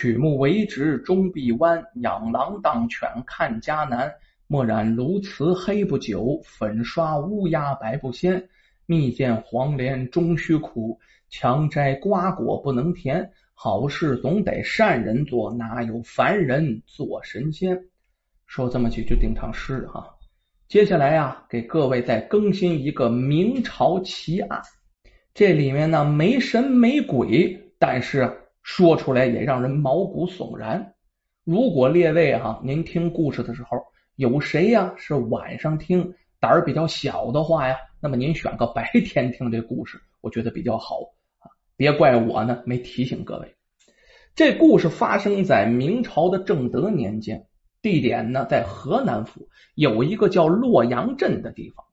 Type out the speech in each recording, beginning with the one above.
曲目为直终必弯，养狼当犬看家难。墨染鸬鹚黑不久，粉刷乌鸦白不鲜。蜜饯黄连终须苦，强摘瓜果不能甜。好事总得善人做，哪有凡人做神仙？说这么几句定场诗哈。接下来呀，给各位再更新一个明朝奇案。这里面呢没神没鬼，但是说出来也让人毛骨悚然。如果列位哈，您听故事的时候有谁呀是晚上听胆儿比较小的话呀，那么您选个白天听这故事，我觉得比较好啊。别怪我呢没提醒各位。这故事发生在明朝的正德年间，地点呢在河南府，有一个叫洛阳镇的地方。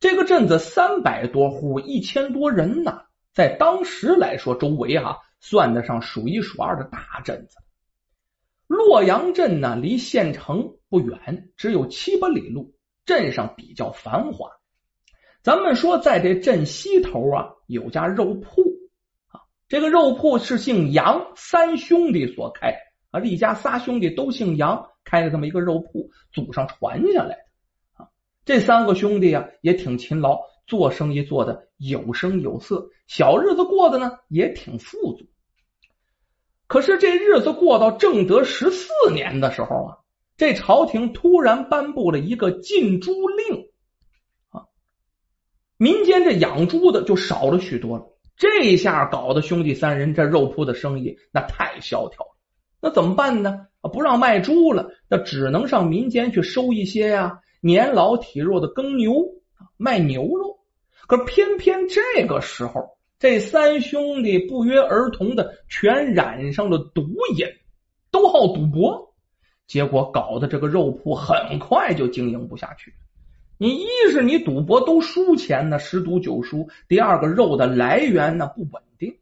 这个镇子三百多户，一千多人呢，在当时来说，周围啊算得上数一数二的大镇子。洛阳镇呢，离县城不远，只有七八里路，镇上比较繁华。咱们说，在这镇西头啊，有家肉铺啊，这个肉铺是姓杨三兄弟所开啊，一家仨兄弟都姓杨，开了这么一个肉铺，祖上传下来的。这三个兄弟啊，也挺勤劳，做生意做的有声有色，小日子过得呢也挺富足。可是这日子过到正德十四年的时候啊，这朝廷突然颁布了一个禁猪令啊，民间这养猪的就少了许多了。这下搞得兄弟三人这肉铺的生意那太萧条了。那怎么办呢？不让卖猪了，那只能上民间去收一些呀。年老体弱的耕牛卖牛肉，可偏偏这个时候，这三兄弟不约而同的全染上了毒瘾，都好赌博，结果搞得这个肉铺很快就经营不下去。你一是你赌博都输钱呢，十赌九输；第二个肉的来源呢不稳定。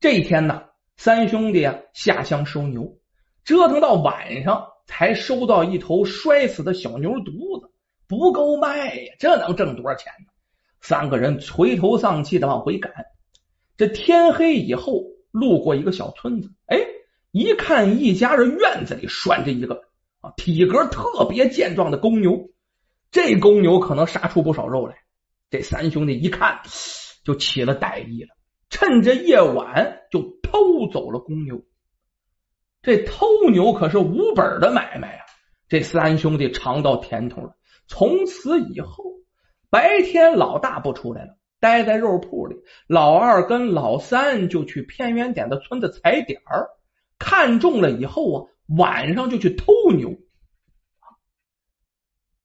这一天呢，三兄弟啊下乡收牛，折腾到晚上。才收到一头摔死的小牛犊子，不够卖呀！这能挣多少钱呢？三个人垂头丧气的往回赶。这天黑以后，路过一个小村子，哎，一看一家人院子里拴着一个啊体格特别健壮的公牛，这公牛可能杀出不少肉来。这三兄弟一看就起了歹意了，趁着夜晚就偷走了公牛。这偷牛可是无本的买卖啊！这三兄弟尝到甜头了。从此以后，白天老大不出来了，待在肉铺里；老二跟老三就去偏远点的村子踩点儿，看中了以后啊，晚上就去偷牛。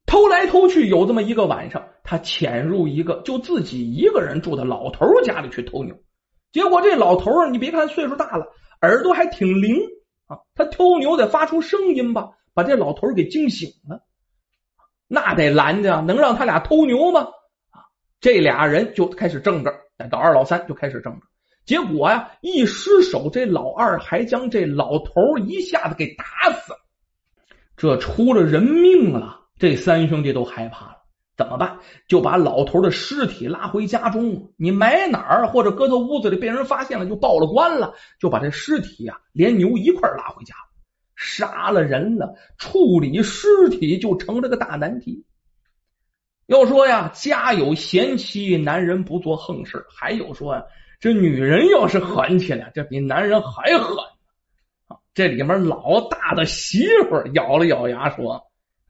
偷来偷去，有这么一个晚上，他潜入一个就自己一个人住的老头家里去偷牛。结果这老头啊，你别看岁数大了，耳朵还挺灵。啊，他偷牛得发出声音吧，把这老头给惊醒了。那得拦着啊，能让他俩偷牛吗？啊，这俩人就开始争着，老二、老三就开始争着。结果呀，一失手，这老二还将这老头一下子给打死了。这出了人命了，这三兄弟都害怕了。怎么办？就把老头的尸体拉回家中。你埋哪儿，或者搁到屋子里被人发现了，就报了官了。就把这尸体呀，连牛一块拉回家。杀了人了，处理尸体就成了个大难题。要说呀，家有贤妻，男人不做横事。还有说呀，这女人要是狠起来，这比男人还狠啊！这里面老大的媳妇咬了咬牙说：“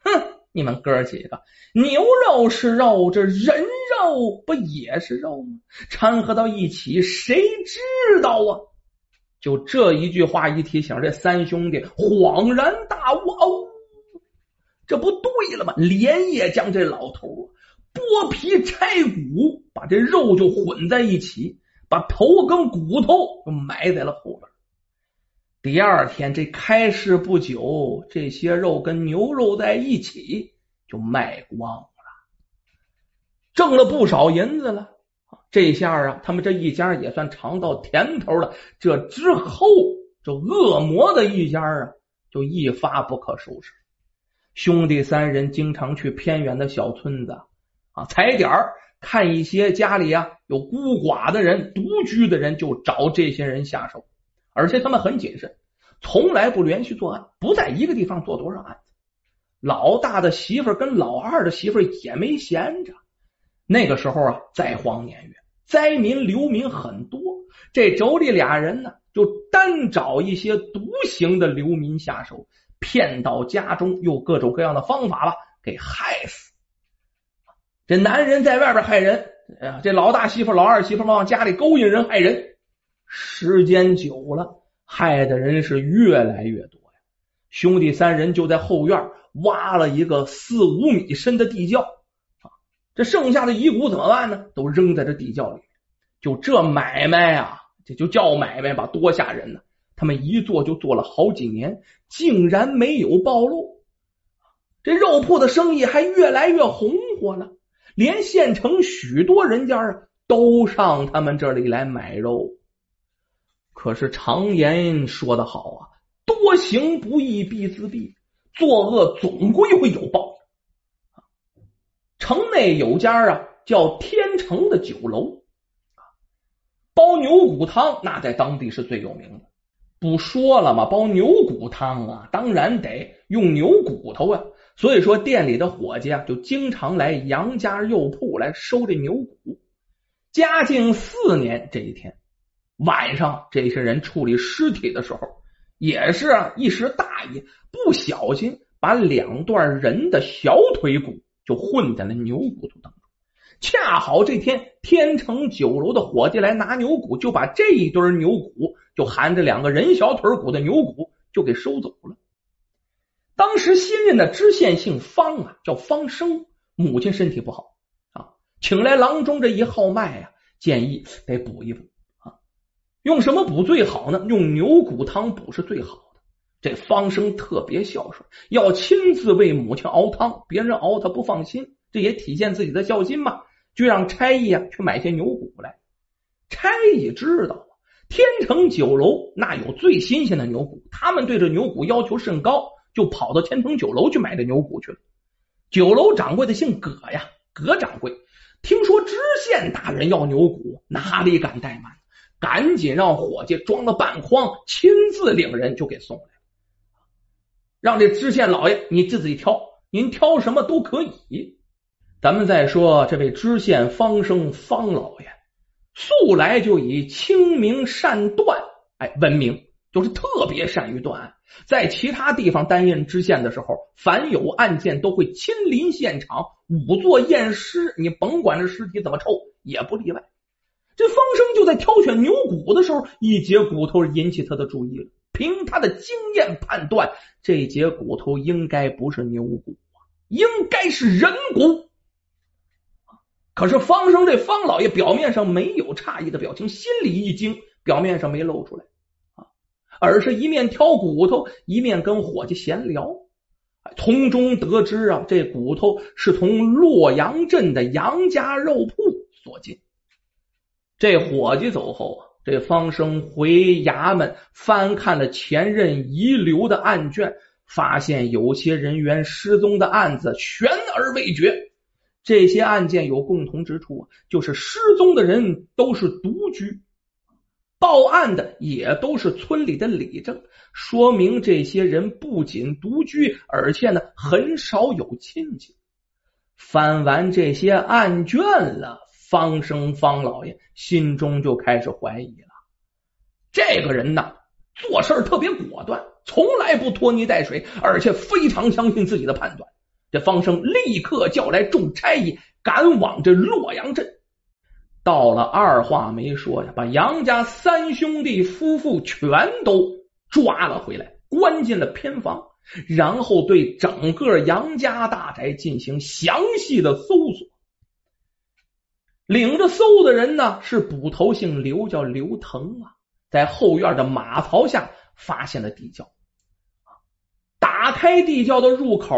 哼。”你们哥几个，牛肉是肉，这人肉不也是肉吗？掺和到一起，谁知道啊？就这一句话一提醒，这三兄弟恍然大悟，哦，这不对了吗？连夜将这老头剥皮拆骨，把这肉就混在一起，把头跟骨头埋在了后边。第二天，这开市不久，这些肉跟牛肉在一起就卖光了，挣了不少银子了。这下啊，他们这一家也算尝到甜头了。这之后，这恶魔的一家啊，就一发不可收拾。兄弟三人经常去偏远的小村子啊踩点儿，看一些家里啊有孤寡的人、独居的人，就找这些人下手。而且他们很谨慎，从来不连续作案，不在一个地方做多少案子。老大的媳妇跟老二的媳妇也没闲着。那个时候啊，在荒年月，灾民流民很多，这妯娌俩人呢，就单找一些独行的流民下手，骗到家中，用各种各样的方法吧，给害死。这男人在外边害人，这老大媳妇、老二媳妇往家里勾引人害人，时间久了，害的人是越来越多呀。兄弟三人就在后院挖了一个四五米深的地窖，这剩下的遗骨怎么办呢？都扔在这地窖里。就这买卖啊，这就叫买卖吧，多吓人呢！他们一做就做了好几年，竟然没有暴露，这肉铺的生意还越来越红火了。连县城许多人家啊，都上他们这里来买肉。可是常言说得好啊，多行不义必自毙，作恶总归会有报。城内有家啊，叫天成的酒楼，包牛骨汤，那在当地是最有名的。不说了吗？包牛骨汤啊，当然得用牛骨头啊。所以说，店里的伙计啊，就经常来杨家肉铺来收这牛骨。嘉靖四年这一天晚上，这些人处理尸体的时候，也是一时大意，不小心把两段人的小腿骨就混在了牛骨头当中。恰好这天天成酒楼的伙计来拿牛骨，就把这一堆牛骨就含着两个人小腿骨的牛骨就给收走了。当时新任的知县姓方啊，叫方生，母亲身体不好啊，请来郎中这一号脉啊，建议得补一补啊。用什么补最好呢？用牛骨汤补是最好。这方生特别孝顺，要亲自为母亲熬汤，别人熬他不放心，这也体现自己的孝心嘛。就让差役啊去买些牛骨来。差役知道天成酒楼那有最新鲜的牛骨，他们对这牛骨要求甚高。就跑到天成酒楼去买这牛骨去了。酒楼掌柜的姓葛呀，葛掌柜听说知县大人要牛骨，哪里敢怠慢，赶紧让伙计装了半筐，亲自领人就给送了。让这知县老爷你自己挑，您挑什么都可以。咱们再说这位知县方生方老爷，素来就以清明善断哎闻名。就是特别善于断案，在其他地方担任知县的时候，凡有案件都会亲临现场，仵作验尸。你甭管这尸体怎么臭，也不例外。这方生就在挑选牛骨的时候，一节骨头引起他的注意了。凭他的经验判断，这节骨头应该不是牛骨应该是人骨。可是方生这方老爷表面上没有诧异的表情，心里一惊，表面上没露出来啊。而是一面挑骨头，一面跟伙计闲聊，从中得知啊，这骨头是从洛阳镇的杨家肉铺所进。这伙计走后啊，这方生回衙门翻看了前任遗留的案卷，发现有些人员失踪的案子悬而未决。这些案件有共同之处，就是失踪的人都是独居。报案的也都是村里的里正，说明这些人不仅独居，而且呢很少有亲戚。翻完这些案卷了，方生方老爷心中就开始怀疑了。这个人呐，做事特别果断，从来不拖泥带水，而且非常相信自己的判断。这方生立刻叫来众差役，赶往这洛阳镇。到了，二话没说呀，把杨家三兄弟夫妇全都抓了回来，关进了偏房，然后对整个杨家大宅进行详细的搜索。领着搜的人呢是捕头姓刘，叫刘腾啊，在后院的马槽下发现了地窖，打开地窖的入口，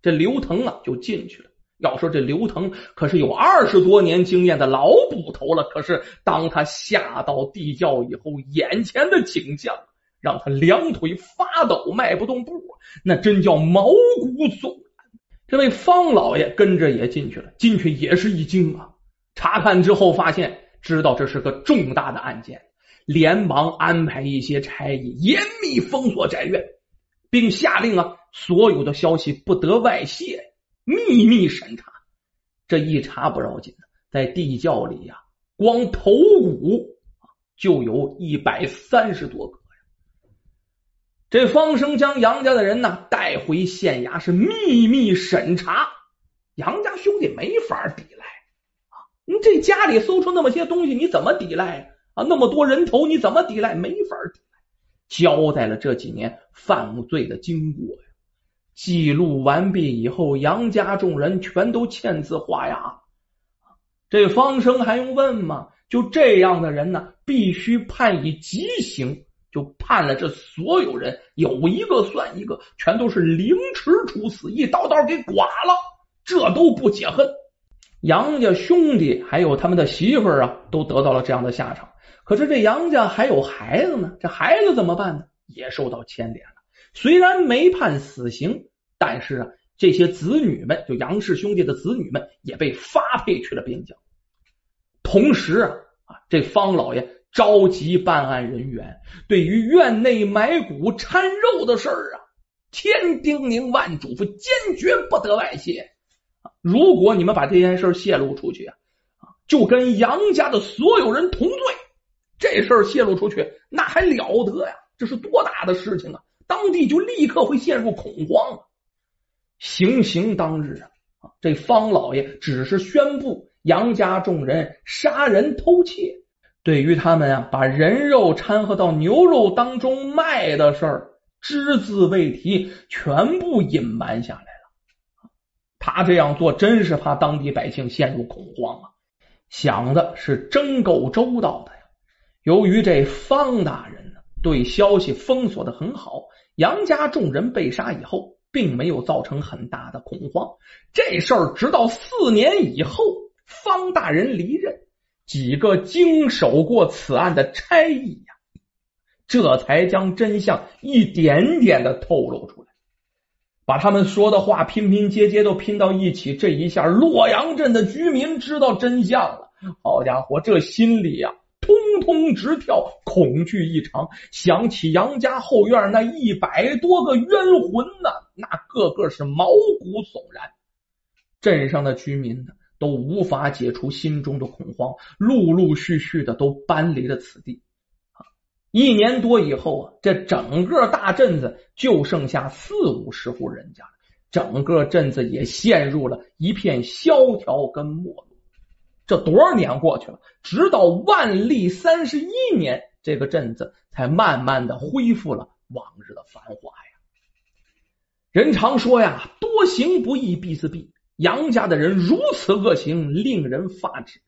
这刘腾啊就进去了。要说这刘腾可是有二十多年经验的老捕头了，可是当他下到地窖以后，眼前的景象让他两腿发抖，迈不动步，那真叫毛骨悚然。这位方老爷跟着也进去了，进去也是一惊啊！查看之后发现，知道这是个重大的案件，连忙安排一些差役严密封锁宅院，并下令啊，所有的消息不得外泄，秘密审查。这一查不要紧在地窖里呀，光头骨就有一百三十多个。这方生将杨家的人呢带回县衙，是秘密审查。杨家兄弟没法抵赖！你这家里搜出那么些东西，你怎么抵赖啊？那么多人头，你怎么抵赖？没法抵赖。交代了这几年犯罪的经过呀，记录完毕以后，杨家众人全都签字画押。这方生还用问吗？就这样的人呢，必须判以极刑。就判了这所有人，有一个算一个，全都是凌迟处死，一刀刀给剐了。这都不解恨，杨家兄弟还有他们的媳妇啊，都得到了这样的下场。可是这杨家还有孩子呢，这孩子怎么办呢？也受到牵连了。虽然没判死刑，但是啊，这些子女们，就杨氏兄弟的子女们，也被发配去了边疆。同时啊，这方老爷召集办案人员，对于院内埋骨掺肉的事儿啊，千叮咛万嘱咐，坚决不得外泄。如果你们把这件事泄露出去啊，就跟杨家的所有人同罪。这事儿泄露出去，那还了得呀？这是多大的事情啊！当地就立刻会陷入恐慌。行刑当日啊，这方老爷只是宣布杨家众人杀人偷窃，对于他们啊把人肉掺和到牛肉当中卖的事儿，只字未提，全部隐瞒下来。他这样做真是怕当地百姓陷入恐慌啊！想的是真够周到的呀。由于这方大人呢对消息封锁的很好，杨家众人被杀以后，并没有造成很大的恐慌。这事儿直到四年以后，方大人离任，几个经手过此案的差役呀，这才将真相一点点的透露出来。把他们说的话拼拼接接都拼到一起，这一下洛阳镇的居民知道真相了。好家伙，这心里呀，通通直跳，恐惧异常。想起杨家后院那一百多个冤魂呢，那个个是毛骨悚然。镇上的居民呢，都无法解除心中的恐慌，陆陆续续的都搬离了此地。一年多以后啊，这整个大镇子就剩下四五十户人家，整个镇子也陷入了一片萧条跟没落。这多少年过去了，直到万历三十一年，这个镇子才慢慢的恢复了往日的繁华呀。人常说呀，多行不义必自毙。杨家的人如此恶行，令人发指。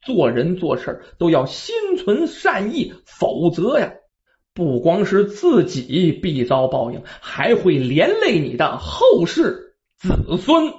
做人做事都要心存善意，否则呀，不光是自己必遭报应，还会连累你的后世子孙。